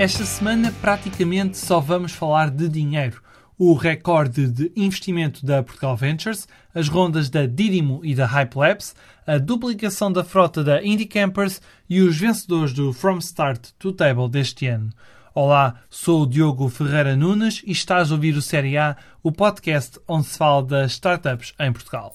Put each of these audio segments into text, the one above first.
Esta semana praticamente só vamos falar de dinheiro. O recorde de investimento da Portugal Ventures, as rondas da Didimo e da Hype Labs, a duplicação da frota da Indie Campers e os vencedores do From Start to Table deste ano. Olá, sou o Diogo Ferreira Nunes e estás a ouvir o Série A, o podcast onde se fala das startups em Portugal.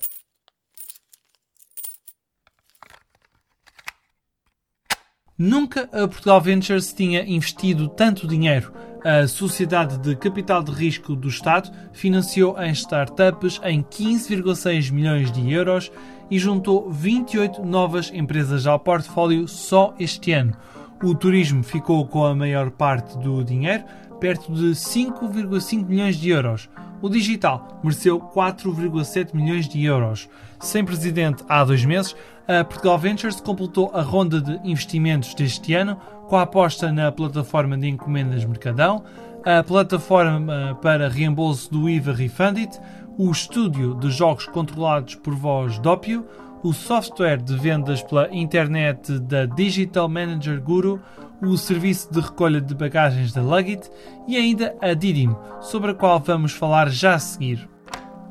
Nunca a Portugal Ventures tinha investido tanto dinheiro. A Sociedade de Capital de Risco do Estado financiou em startups em 15,6 milhões de euros e juntou 28 novas empresas ao portfólio só este ano. O turismo ficou com a maior parte do dinheiro, perto de 5,5 milhões de euros. O digital mereceu 4,7 milhões de euros. Sem presidente há dois meses, a Portugal Ventures completou a ronda de investimentos deste ano com a aposta na plataforma de encomendas Mercadão, a plataforma para reembolso do IVA Refundit, o estúdio de jogos controlados por voz Doppio, o software de vendas pela internet da Digital Manager Guru, o serviço de recolha de bagagens da Lugit e ainda a Didim, sobre a qual vamos falar já a seguir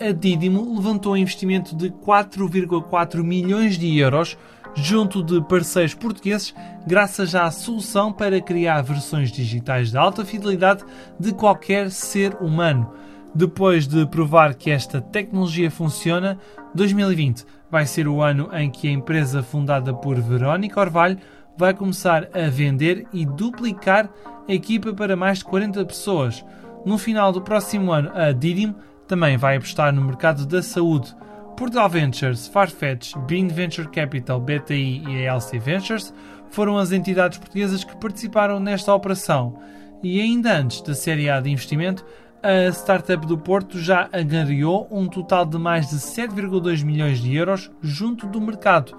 a Didimo levantou um investimento de 4,4 milhões de euros junto de parceiros portugueses, graças à solução para criar versões digitais de alta fidelidade de qualquer ser humano. Depois de provar que esta tecnologia funciona, 2020 vai ser o ano em que a empresa fundada por Verónica Orvalho vai começar a vender e duplicar a equipa para mais de 40 pessoas. No final do próximo ano, a Didim também vai apostar no mercado da saúde. Portugal Ventures, Farfetch, Bean Venture Capital, BTI e a LC Ventures foram as entidades portuguesas que participaram nesta operação. E ainda antes da série A de investimento, a startup do Porto já angariou um total de mais de 7,2 milhões de euros junto do mercado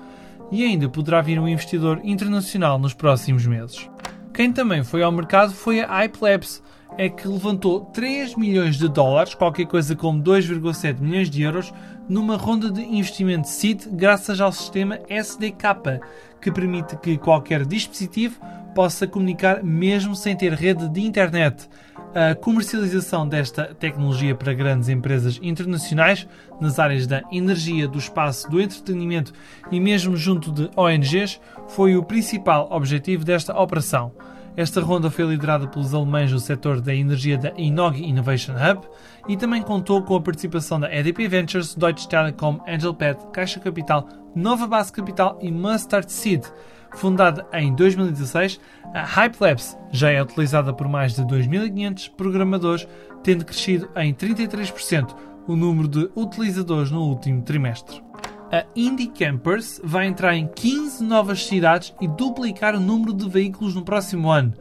e ainda poderá vir um investidor internacional nos próximos meses. Quem também foi ao mercado foi a Hype Labs, é que levantou 3 milhões de dólares, qualquer coisa como 2,7 milhões de euros, numa ronda de investimento SID graças ao sistema SDK, que permite que qualquer dispositivo possa comunicar mesmo sem ter rede de internet. A comercialização desta tecnologia para grandes empresas internacionais nas áreas da energia, do espaço, do entretenimento e mesmo junto de ONGs foi o principal objetivo desta operação. Esta ronda foi liderada pelos alemães do setor da energia da Inog Innovation Hub e também contou com a participação da EDP Ventures, Deutsche Telekom, Angelpad, Caixa Capital, Nova Base Capital e Mustard Seed. Fundada em 2016, a Hype Labs já é utilizada por mais de 2.500 programadores, tendo crescido em 33% o número de utilizadores no último trimestre a Indie Campers vai entrar em 15 novas cidades e duplicar o número de veículos no próximo ano.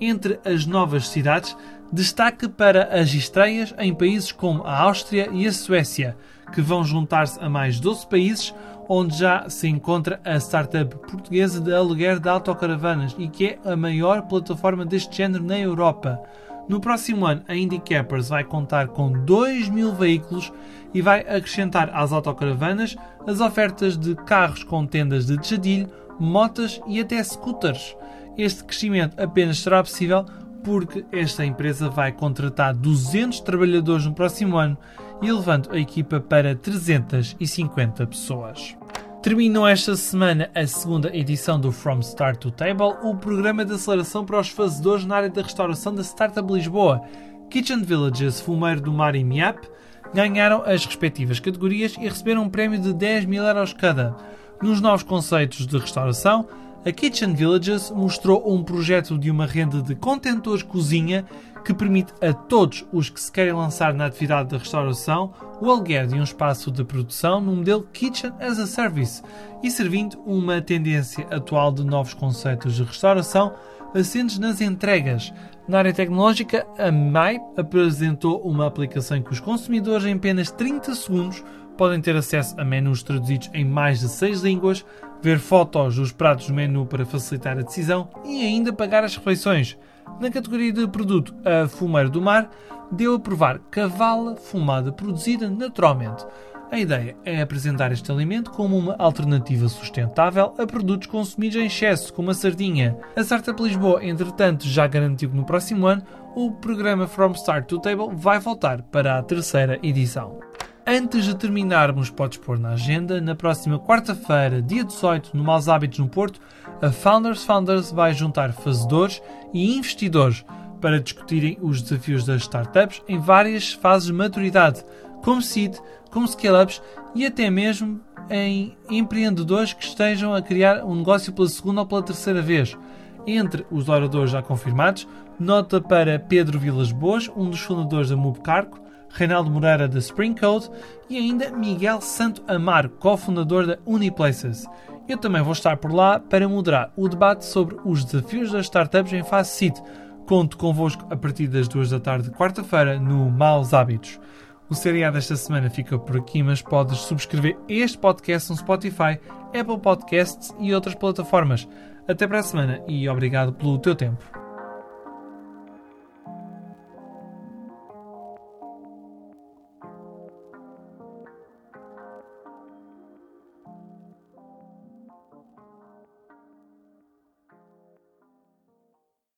Entre as novas cidades, destaque para as estreias em países como a Áustria e a Suécia, que vão juntar-se a mais 12 países onde já se encontra a startup portuguesa de aluguer de autocaravanas e que é a maior plataforma deste género na Europa. No próximo ano, a Campers vai contar com 2 mil veículos e vai acrescentar às autocaravanas as ofertas de carros com tendas de desjadilho, motas e até scooters. Este crescimento apenas será possível porque esta empresa vai contratar 200 trabalhadores no próximo ano, elevando a equipa para 350 pessoas. Terminou esta semana a segunda edição do From Start to Table, o programa de aceleração para os fazedores na área da restauração da Startup Lisboa. Kitchen Villages, Fumeiro do Mar e Miap ganharam as respectivas categorias e receberam um prémio de 10 mil euros cada. Nos novos conceitos de restauração, a Kitchen Villages mostrou um projeto de uma renda de contentores cozinha que permite a todos os que se querem lançar na atividade da restauração o aluguer de um espaço de produção no modelo Kitchen as a Service e servindo uma tendência atual de novos conceitos de restauração assentes nas entregas. Na área tecnológica, a MAI apresentou uma aplicação em que os consumidores em apenas 30 segundos podem ter acesso a menus traduzidos em mais de 6 línguas, ver fotos dos pratos do menu para facilitar a decisão e ainda pagar as refeições. Na categoria de produto, a Fumeiro do Mar deu a provar cavala fumada produzida naturalmente. A ideia é apresentar este alimento como uma alternativa sustentável a produtos consumidos em excesso, como a sardinha. A Startup Lisboa, entretanto, já garantiu que no próximo ano o programa From Start to Table vai voltar para a terceira edição. Antes de terminarmos, podes pôr na agenda, na próxima quarta-feira, dia 18, no Maus Hábitos no Porto, a Founders Founders vai juntar fazedores e investidores para discutirem os desafios das startups em várias fases de maturidade, como seed, como scale-ups e até mesmo em empreendedores que estejam a criar um negócio pela segunda ou pela terceira vez. Entre os oradores já confirmados, nota para Pedro Vilas Boas, um dos fundadores da Mubcarco, Reinaldo Moreira da Spring Code e ainda Miguel Santo Amaro, cofundador da Uniplaces. Eu também vou estar por lá para moderar o debate sobre os desafios das startups em fase seed. Conto convosco a partir das duas da tarde, quarta-feira, no Maus Hábitos. O seriado desta semana fica por aqui, mas podes subscrever este podcast no Spotify, Apple Podcasts e outras plataformas. Até para a semana e obrigado pelo teu tempo.